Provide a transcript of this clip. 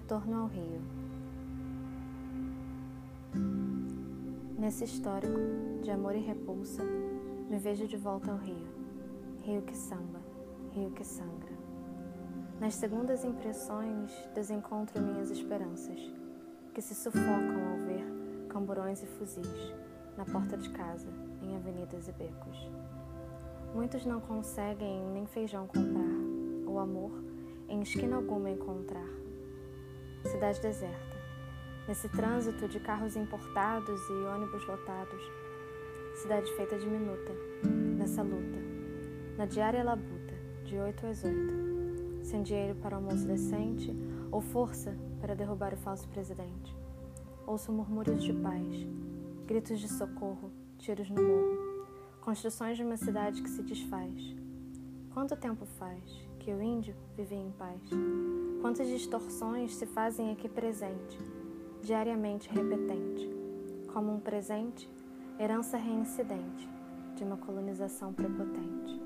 Retorno ao Rio. Nesse histórico de amor e repulsa, me vejo de volta ao rio. Rio que samba, rio que sangra. Nas segundas impressões, desencontro minhas esperanças, que se sufocam ao ver camburões e fuzis na porta de casa, em avenidas e becos. Muitos não conseguem nem feijão comprar, ou amor em esquina alguma encontrar. Cidade deserta, nesse trânsito de carros importados e ônibus lotados. Cidade feita de minuta, nessa luta, na diária labuta, de oito às oito. Sem dinheiro para almoço decente ou força para derrubar o falso presidente. Ouço murmúrios de paz, gritos de socorro, tiros no morro, construções de uma cidade que se desfaz. Quanto tempo faz que o índio vive em paz? Quantas distorções se fazem aqui presente, diariamente repetente, como um presente, herança reincidente de uma colonização prepotente.